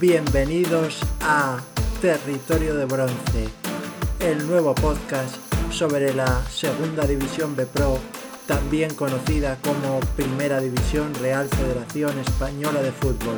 Bienvenidos a Territorio de Bronce, el nuevo podcast sobre la Segunda División B Pro, también conocida como Primera División Real Federación Española de Fútbol.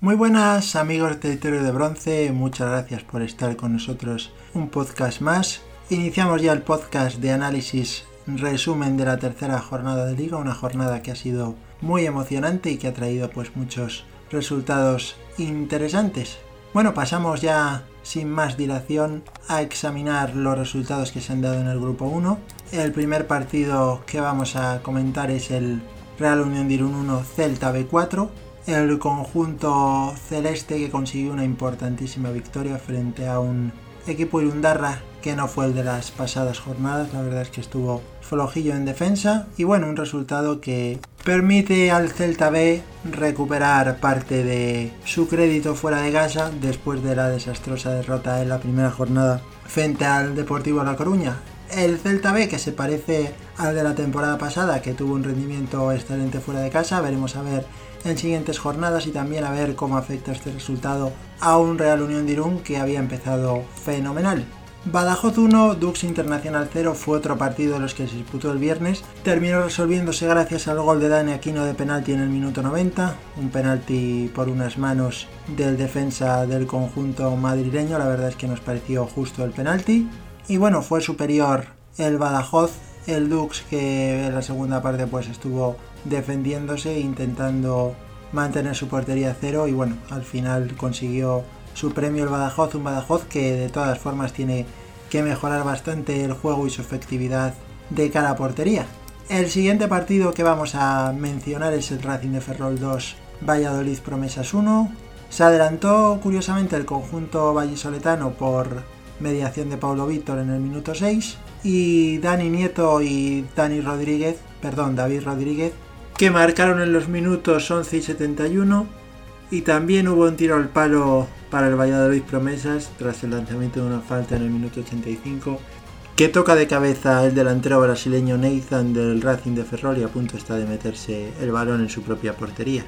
Muy buenas amigos de Territorio de Bronce, muchas gracias por estar con nosotros un podcast más. Iniciamos ya el podcast de análisis resumen de la tercera jornada de liga, una jornada que ha sido muy emocionante y que ha traído pues muchos resultados interesantes. Bueno, pasamos ya sin más dilación a examinar los resultados que se han dado en el grupo 1. El primer partido que vamos a comentar es el Real Unión de Irún 1 Celta B4. El conjunto celeste que consiguió una importantísima victoria frente a un equipo Irundarra que no fue el de las pasadas jornadas, la verdad es que estuvo flojillo en defensa y bueno, un resultado que permite al Celta B recuperar parte de su crédito fuera de casa después de la desastrosa derrota en la primera jornada frente al Deportivo La Coruña. El Celta B que se parece al de la temporada pasada que tuvo un rendimiento excelente fuera de casa, veremos a ver en siguientes jornadas y también a ver cómo afecta este resultado a un Real Unión de Irún que había empezado fenomenal. Badajoz 1, Dux Internacional 0 fue otro partido de los que se disputó el viernes. Terminó resolviéndose gracias al gol de Dani Aquino de penalti en el minuto 90, un penalti por unas manos del defensa del conjunto madrileño, la verdad es que nos pareció justo el penalti. Y bueno, fue superior el Badajoz, el Dux que en la segunda parte pues estuvo defendiéndose, intentando mantener su portería a cero y bueno, al final consiguió su premio el Badajoz, un Badajoz que de todas formas tiene que mejorar bastante el juego y su efectividad de cara a portería. El siguiente partido que vamos a mencionar es el Racing de Ferrol 2, Valladolid Promesas 1. Se adelantó curiosamente el conjunto vallisoletano por mediación de Paulo Víctor en el minuto 6 y Dani Nieto y Dani Rodríguez, perdón, David Rodríguez, que marcaron en los minutos 11 y 71 y también hubo un tiro al palo para el Valladolid Promesas tras el lanzamiento de una falta en el minuto 85 que toca de cabeza el delantero brasileño Nathan del Racing de Ferrol y a punto está de meterse el balón en su propia portería.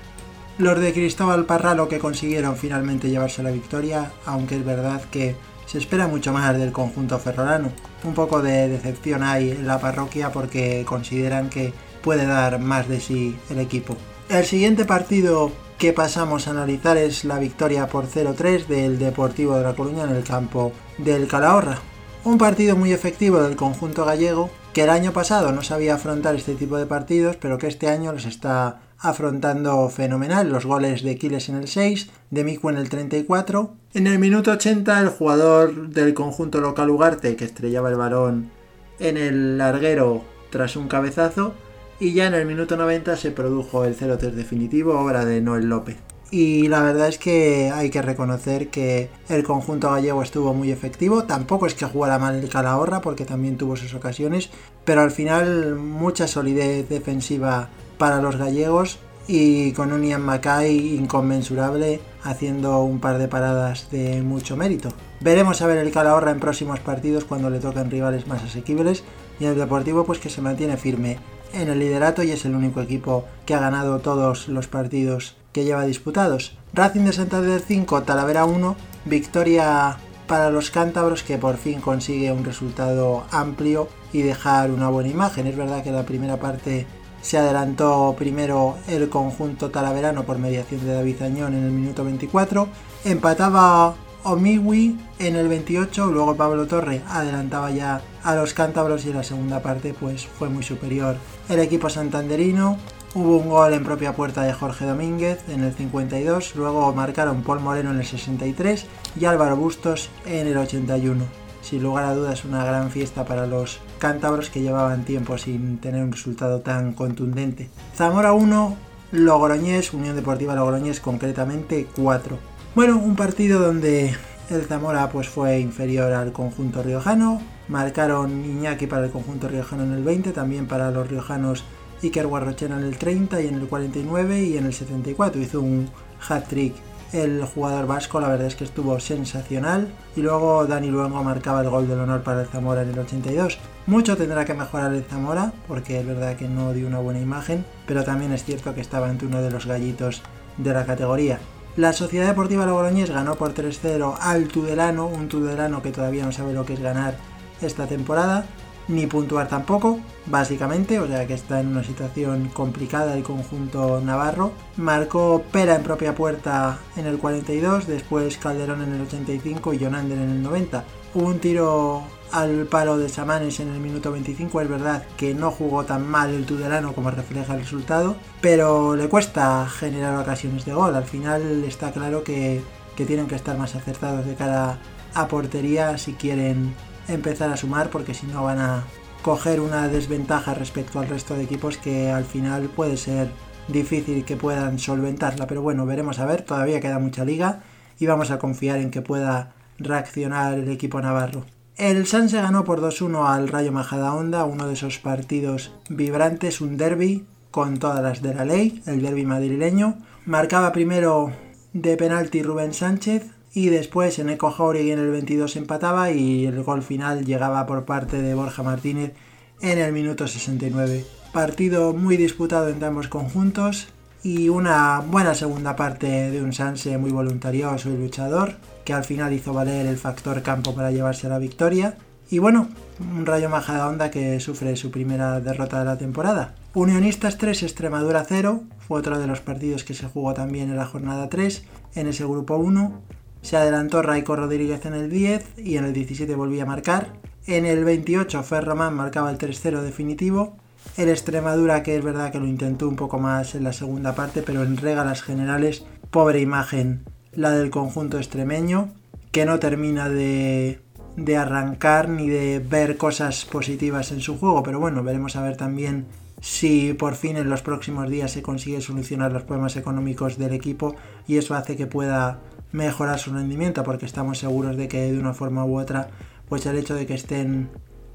Los de Cristóbal Parralo que consiguieron finalmente llevarse la victoria, aunque es verdad que se espera mucho más del conjunto ferrolano. Un poco de decepción hay en la parroquia porque consideran que puede dar más de sí el equipo. El siguiente partido que pasamos a analizar es la victoria por 0-3 del Deportivo de La Coruña en el campo del Calahorra. Un partido muy efectivo del conjunto gallego que el año pasado no sabía afrontar este tipo de partidos, pero que este año los está afrontando fenomenal. Los goles de Quiles en el 6, de Miku en el 34. En el minuto 80 el jugador del conjunto local Ugarte que estrellaba el balón en el larguero tras un cabezazo y ya en el minuto 90 se produjo el 0-3 definitivo, obra de Noel López. Y la verdad es que hay que reconocer que el conjunto gallego estuvo muy efectivo. Tampoco es que jugara mal el Calahorra porque también tuvo sus ocasiones. Pero al final mucha solidez defensiva para los gallegos y con un Ian Mackay inconmensurable haciendo un par de paradas de mucho mérito. Veremos a ver el Calahorra en próximos partidos cuando le toquen rivales más asequibles y el Deportivo pues que se mantiene firme en el liderato y es el único equipo que ha ganado todos los partidos que lleva disputados. Racing de Santander 5, Talavera 1, victoria para los cántabros que por fin consigue un resultado amplio y dejar una buena imagen. Es verdad que la primera parte se adelantó primero el conjunto talaverano por mediación de David Añón en el minuto 24, empataba Omiwi en el 28, luego Pablo Torre adelantaba ya a los cántabros y en la segunda parte pues fue muy superior el equipo santanderino. Hubo un gol en propia puerta de Jorge Domínguez en el 52, luego marcaron Paul Moreno en el 63 y Álvaro Bustos en el 81. Sin lugar a dudas una gran fiesta para los cántabros que llevaban tiempo sin tener un resultado tan contundente. Zamora 1, Logroñés, Unión Deportiva Logroñés concretamente 4. Bueno, un partido donde el Zamora pues fue inferior al conjunto riojano. Marcaron Iñaki para el conjunto riojano en el 20, también para los riojanos Iker Guarrochena en el 30 y en el 49 y en el 74 hizo un hat-trick el jugador vasco la verdad es que estuvo sensacional y luego Dani Luengo marcaba el gol del honor para el Zamora en el 82. Mucho tendrá que mejorar el Zamora porque es verdad que no dio una buena imagen, pero también es cierto que estaba ante uno de los gallitos de la categoría. La Sociedad Deportiva Logroñés ganó por 3-0 al Tudelano, un Tudelano que todavía no sabe lo que es ganar esta temporada, ni puntuar tampoco, básicamente, o sea que está en una situación complicada el conjunto navarro. Marcó Pera en propia puerta en el 42, después Calderón en el 85 y Jonander en el 90. Hubo un tiro al palo de Samanes en el minuto 25, es verdad que no jugó tan mal el Tudelano como refleja el resultado, pero le cuesta generar ocasiones de gol. Al final está claro que, que tienen que estar más acertados de cara a portería si quieren empezar a sumar porque si no van a coger una desventaja respecto al resto de equipos que al final puede ser difícil que puedan solventarla. Pero bueno, veremos a ver, todavía queda mucha liga y vamos a confiar en que pueda reaccionar el equipo navarro. El San se ganó por 2-1 al Rayo Majadahonda, uno de esos partidos vibrantes, un derby con todas las de la ley, el derby madrileño. Marcaba primero de penalti Rubén Sánchez, y después en Eco Jauregui en el 22 empataba y el gol final llegaba por parte de Borja Martínez en el minuto 69. Partido muy disputado entre ambos conjuntos y una buena segunda parte de un Sanse muy voluntarioso y luchador que al final hizo valer el factor campo para llevarse a la victoria. Y bueno, un Rayo Majadahonda que sufre su primera derrota de la temporada. Unionistas 3, Extremadura 0, fue otro de los partidos que se jugó también en la jornada 3, en ese grupo 1. Se adelantó Raico Rodríguez en el 10 y en el 17 volvía a marcar. En el 28 Ferromán marcaba el 3-0 definitivo. El Extremadura, que es verdad que lo intentó un poco más en la segunda parte, pero en regalas generales, pobre imagen la del conjunto extremeño, que no termina de, de arrancar ni de ver cosas positivas en su juego. Pero bueno, veremos a ver también si por fin en los próximos días se consigue solucionar los problemas económicos del equipo y eso hace que pueda mejorar su rendimiento porque estamos seguros de que de una forma u otra pues el hecho de que estén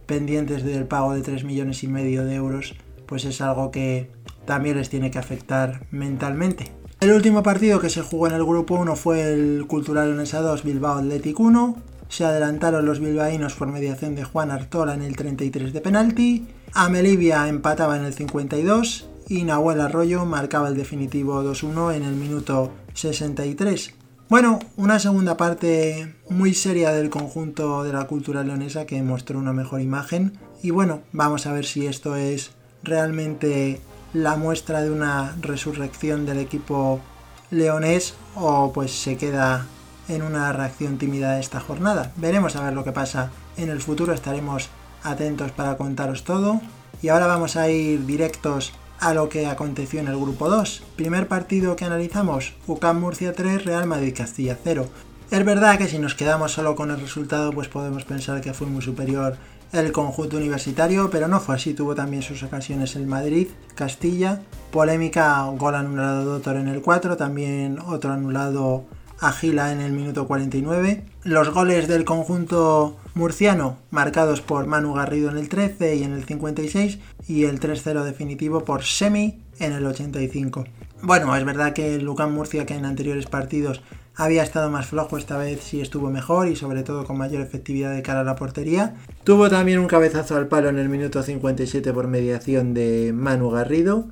pendientes del pago de 3 millones y medio de euros pues es algo que también les tiene que afectar mentalmente. El último partido que se jugó en el grupo 1 fue el Cultural Leonesa 2 Bilbao Athletic 1. Se adelantaron los bilbaínos por mediación de Juan Artola en el 33 de penalti. Amelivia empataba en el 52 y Nahuel Arroyo marcaba el definitivo 2-1 en el minuto 63. Bueno, una segunda parte muy seria del conjunto de la cultura leonesa que mostró una mejor imagen. Y bueno, vamos a ver si esto es realmente la muestra de una resurrección del equipo leonés o pues se queda en una reacción tímida de esta jornada. Veremos a ver lo que pasa en el futuro, estaremos atentos para contaros todo. Y ahora vamos a ir directos a lo que aconteció en el grupo 2. Primer partido que analizamos, UCAM Murcia 3, Real Madrid Castilla 0. Es verdad que si nos quedamos solo con el resultado, pues podemos pensar que fue muy superior el conjunto universitario, pero no fue así, tuvo también sus ocasiones el Madrid, Castilla, polémica, gol anulado de Doctor en el 4, también otro anulado a Gila en el minuto 49. Los goles del conjunto murciano marcados por Manu Garrido en el 13 y en el 56 y el 3-0 definitivo por Semi en el 85. Bueno, es verdad que el Lucan Murcia que en anteriores partidos había estado más flojo, esta vez sí estuvo mejor y sobre todo con mayor efectividad de cara a la portería. Tuvo también un cabezazo al palo en el minuto 57 por mediación de Manu Garrido.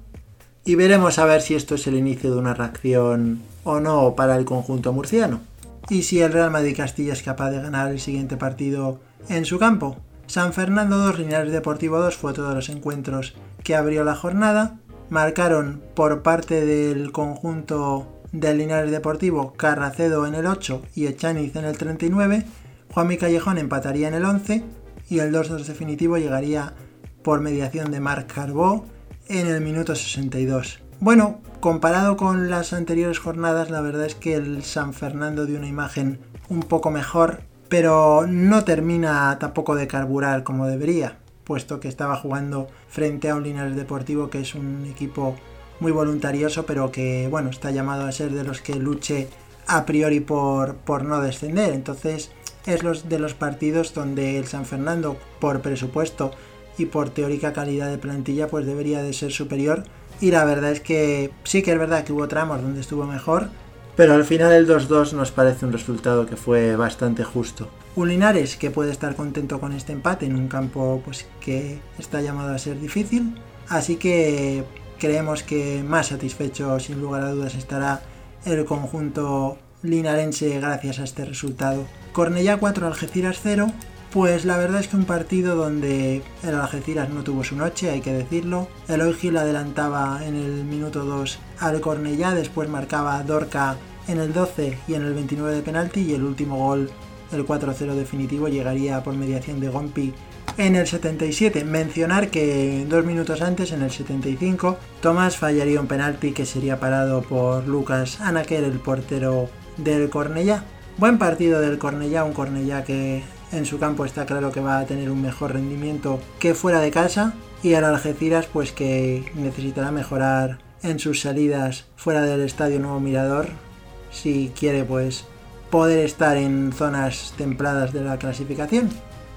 Y veremos a ver si esto es el inicio de una reacción o no para el conjunto murciano. Y si el Real Madrid Castilla es capaz de ganar el siguiente partido en su campo. San Fernando 2, Linares Deportivo 2 fue todos los encuentros que abrió la jornada. Marcaron por parte del conjunto del Linares Deportivo Carracedo en el 8 y Echaniz en el 39. Juanmi Callejón empataría en el 11 y el 2-2 definitivo llegaría por mediación de Marc Carbó en el minuto 62. Bueno, comparado con las anteriores jornadas, la verdad es que el San Fernando dio una imagen un poco mejor, pero no termina tampoco de carburar como debería, puesto que estaba jugando frente a un Linares Deportivo que es un equipo muy voluntarioso, pero que bueno, está llamado a ser de los que luche a priori por, por no descender. Entonces, es los de los partidos donde el San Fernando, por presupuesto y por teórica calidad de plantilla, pues debería de ser superior y la verdad es que sí que es verdad que hubo tramos donde estuvo mejor, pero al final el 2-2 nos parece un resultado que fue bastante justo. Un que puede estar contento con este empate en un campo pues, que está llamado a ser difícil, así que creemos que más satisfecho sin lugar a dudas estará el conjunto linarense gracias a este resultado. Cornellá 4, Algeciras 0, pues la verdad es que un partido donde el Algeciras no tuvo su noche, hay que decirlo. El Gil adelantaba en el minuto 2 al Cornellá, después marcaba Dorca en el 12 y en el 29 de penalti y el último gol, el 4-0 definitivo, llegaría por mediación de Gompi en el 77. Mencionar que dos minutos antes, en el 75, Tomás fallaría un penalti que sería parado por Lucas Anaker, el portero del Cornellá. Buen partido del Cornellá, un Cornellá que en su campo está claro que va a tener un mejor rendimiento que fuera de casa y al Algeciras pues que necesitará mejorar en sus salidas fuera del estadio Nuevo Mirador si quiere pues poder estar en zonas templadas de la clasificación.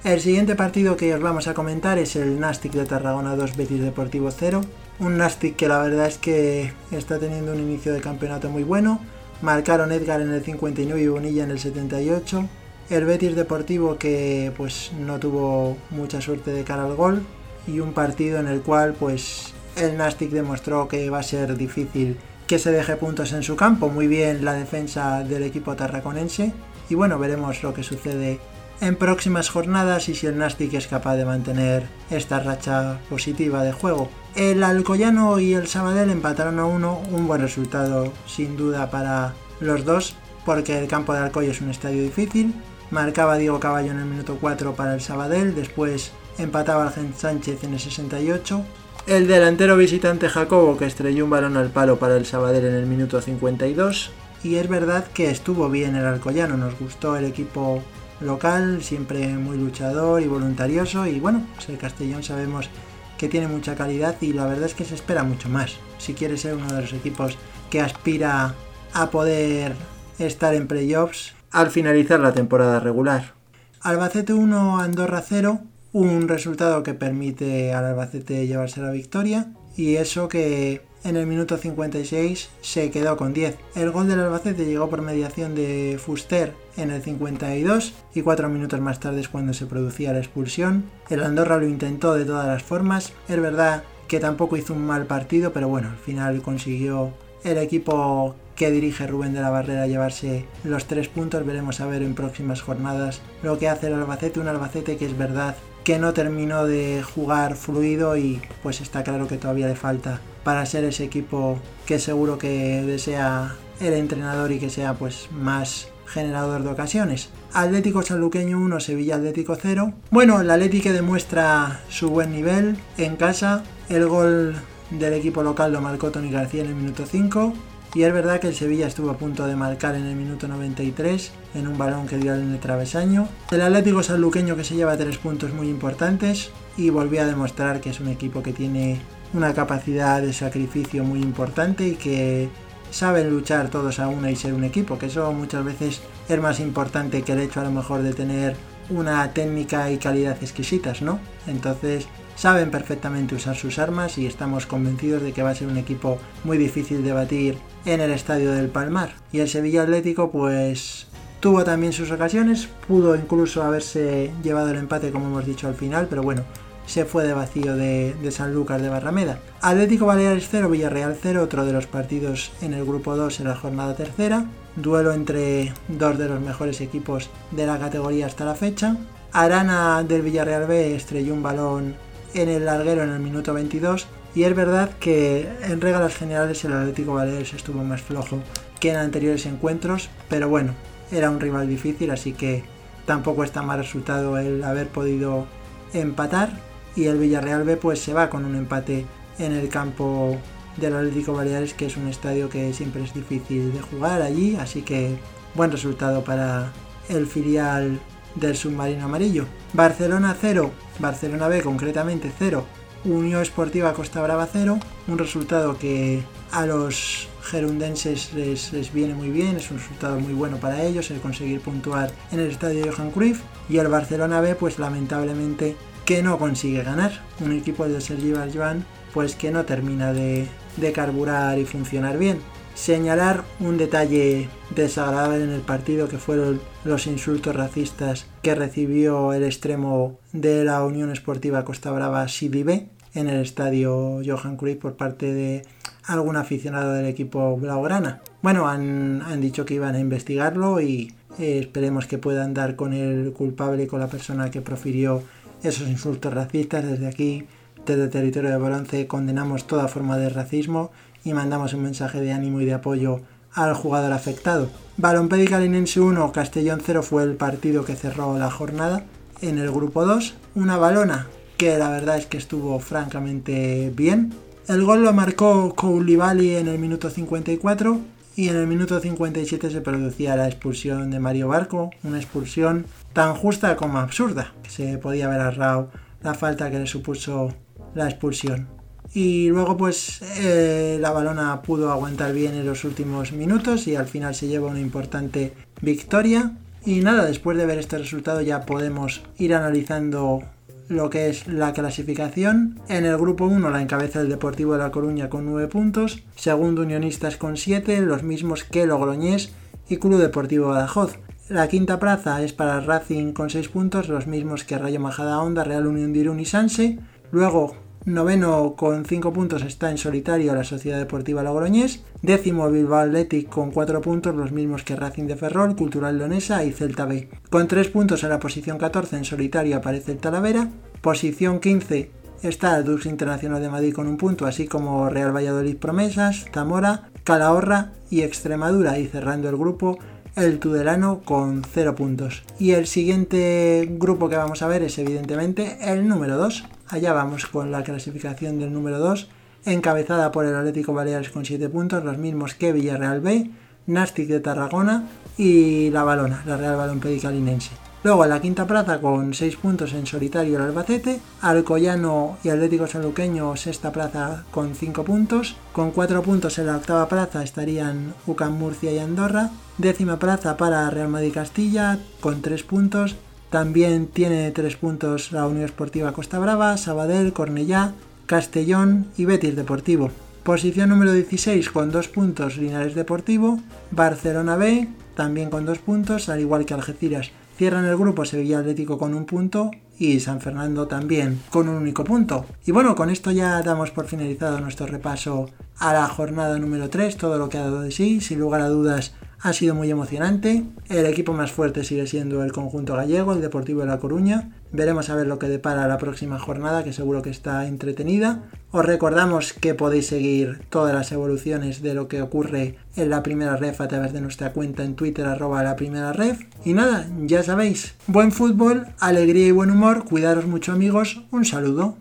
El siguiente partido que os vamos a comentar es el Nastic de Tarragona 2 Betis Deportivo 0. Un Nastic que la verdad es que está teniendo un inicio de campeonato muy bueno. Marcaron Edgar en el 59 y Bonilla en el 78 el Betis Deportivo que pues no tuvo mucha suerte de cara al gol y un partido en el cual pues el Nastic demostró que va a ser difícil que se deje puntos en su campo, muy bien la defensa del equipo tarraconense y bueno, veremos lo que sucede en próximas jornadas y si el Nastic es capaz de mantener esta racha positiva de juego. El Alcoyano y el Sabadell empataron a uno, un buen resultado sin duda para los dos, porque el campo de Alcoy es un estadio difícil, marcaba Diego Caballo en el minuto 4 para el Sabadell, después empataba Argent Sánchez en el 68. El delantero visitante Jacobo que estrelló un balón al palo para el Sabadell en el minuto 52. Y es verdad que estuvo bien el Alcoyano, nos gustó el equipo local, siempre muy luchador y voluntarioso. Y bueno, pues el Castellón sabemos que tiene mucha calidad y la verdad es que se espera mucho más. Si quiere ser uno de los equipos que aspira a poder estar en playoffs, al finalizar la temporada regular. Albacete 1, Andorra 0, un resultado que permite al Albacete llevarse la victoria y eso que en el minuto 56 se quedó con 10. El gol del Albacete llegó por mediación de Fuster en el 52 y cuatro minutos más tarde es cuando se producía la expulsión. El Andorra lo intentó de todas las formas, es verdad que tampoco hizo un mal partido, pero bueno, al final consiguió el equipo que dirige Rubén de la Barrera llevarse los tres puntos. Veremos a ver en próximas jornadas lo que hace el Albacete, un Albacete que es verdad que no terminó de jugar fluido y pues está claro que todavía le falta para ser ese equipo que seguro que desea el entrenador y que sea pues más generador de ocasiones. Atlético Sanluqueño 1, Sevilla Atlético 0. Bueno, el Atlético demuestra su buen nivel en casa. El gol del equipo local lo marcó Tony García en el minuto 5. Y es verdad que el Sevilla estuvo a punto de marcar en el minuto 93 en un balón que dio en el travesaño. El Atlético Sanluqueño que se lleva tres puntos muy importantes y volvió a demostrar que es un equipo que tiene una capacidad de sacrificio muy importante y que saben luchar todos a una y ser un equipo, que eso muchas veces es más importante que el hecho a lo mejor de tener una técnica y calidad exquisitas, ¿no? Entonces saben perfectamente usar sus armas y estamos convencidos de que va a ser un equipo muy difícil de batir en el estadio del Palmar. Y el Sevilla Atlético pues tuvo también sus ocasiones, pudo incluso haberse llevado el empate como hemos dicho al final, pero bueno, se fue de vacío de, San Lucas de Barrameda. Atlético Baleares 0, Villarreal 0, otro de los partidos en el grupo 2 en la jornada tercera. Duelo entre dos de los mejores equipos de la categoría hasta la fecha. Arana del Villarreal B estrelló un balón en el larguero en el minuto 22 y es verdad que en regalas generales el Atlético Baleares estuvo más flojo que en anteriores encuentros, pero bueno, era un rival difícil, así que tampoco está mal resultado el haber podido empatar y el Villarreal B pues se va con un empate en el campo del Atlético Baleares, que es un estadio que siempre es difícil de jugar allí, así que buen resultado para el filial del submarino amarillo. Barcelona 0, Barcelona B concretamente 0, Unión Esportiva Costa Brava 0, un resultado que a los gerundenses les, viene muy bien, es un resultado muy bueno para ellos el conseguir puntuar en el estadio Johan Cruyff y el Barcelona B pues lamentablemente que no consigue ganar, un equipo de Sergi Barjuan pues que no termina de, de carburar y funcionar bien. Señalar un detalle desagradable en el partido que fueron los insultos racistas que recibió el extremo de la Unión Esportiva Costa Brava Sidibe en el estadio Johan Cruyff por parte de algún aficionado del equipo blaugrana. Bueno, han, han dicho que iban a investigarlo y eh, esperemos que puedan dar con el culpable y con la persona que profirió esos insultos racistas. Desde aquí, desde territorio de Bronce, condenamos toda forma de racismo y mandamos un mensaje de ánimo y de apoyo al jugador afectado. Balompédica Linense 1, Castellón 0 fue el partido que cerró la jornada. En el grupo 2, una balona que la verdad es que estuvo francamente bien. El gol lo marcó Koulibaly en el minuto 54 y en el minuto 57 se producía la expulsión de Mario Barco, una expulsión tan justa como absurda, que se podía haber ahorrado la falta que le supuso la expulsión. Y luego pues eh, la balona pudo aguantar bien en los últimos minutos y al final se lleva una importante victoria. Y nada, después de ver este resultado ya podemos ir analizando lo que es la clasificación. En el grupo 1 la encabeza el Deportivo de La Coruña con 9 puntos, segundo Unionistas con 7, los mismos que Logroñés y Club Deportivo Badajoz. La quinta plaza es para Racing con 6 puntos, los mismos que Rayo Majada Honda, Real Unión de Irún y Sanse. Luego Noveno con 5 puntos está en solitario la Sociedad Deportiva Logroñés. Décimo Bilbao Athletic con 4 puntos, los mismos que Racing de Ferrol, Cultural Leonesa y Celta B. Con 3 puntos en la posición 14 en solitario aparece el Talavera. Posición 15 está el Dux Internacional de Madrid con un punto, así como Real Valladolid Promesas, Zamora, Calahorra y Extremadura. Y cerrando el grupo el Tudelano con 0 puntos. Y el siguiente grupo que vamos a ver es evidentemente el número 2. Allá vamos con la clasificación del número 2, encabezada por el Atlético Baleares con 7 puntos, los mismos que Villarreal B, Nastic de Tarragona y La Balona, la Real Balón Pedicalinense. Luego en la quinta plaza con 6 puntos en solitario el Albacete, Alcoyano y Atlético Sanluqueño sexta plaza con 5 puntos, con 4 puntos en la octava plaza estarían UCAM Murcia y Andorra, décima plaza para Real Madrid Castilla con 3 puntos, también tiene 3 puntos la Unión Esportiva Costa Brava, Sabadell, Cornellá, Castellón y Betis Deportivo. Posición número 16 con 2 puntos Linares Deportivo, Barcelona B también con 2 puntos, al igual que Algeciras Cierran el grupo Sevilla Atlético con un punto y San Fernando también con un único punto. Y bueno, con esto ya damos por finalizado nuestro repaso a la jornada número 3, todo lo que ha dado de sí, sin lugar a dudas ha sido muy emocionante. El equipo más fuerte sigue siendo el conjunto gallego, el Deportivo de La Coruña. Veremos a ver lo que depara la próxima jornada, que seguro que está entretenida. Os recordamos que podéis seguir todas las evoluciones de lo que ocurre en la primera ref a través de nuestra cuenta en Twitter, arroba la primera ref. Y nada, ya sabéis, buen fútbol, alegría y buen humor, cuidaros mucho amigos, un saludo.